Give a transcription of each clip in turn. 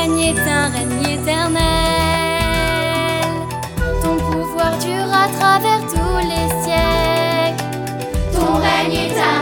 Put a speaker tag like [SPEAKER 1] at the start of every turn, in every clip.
[SPEAKER 1] règne est un règne éternel. Ton pouvoir dure à travers tous les siècles.
[SPEAKER 2] Ton règne est un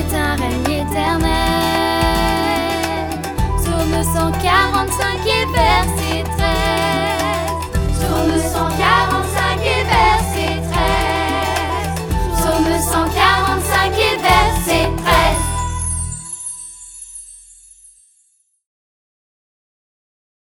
[SPEAKER 2] est un règne éternel. Psaume 145 et verset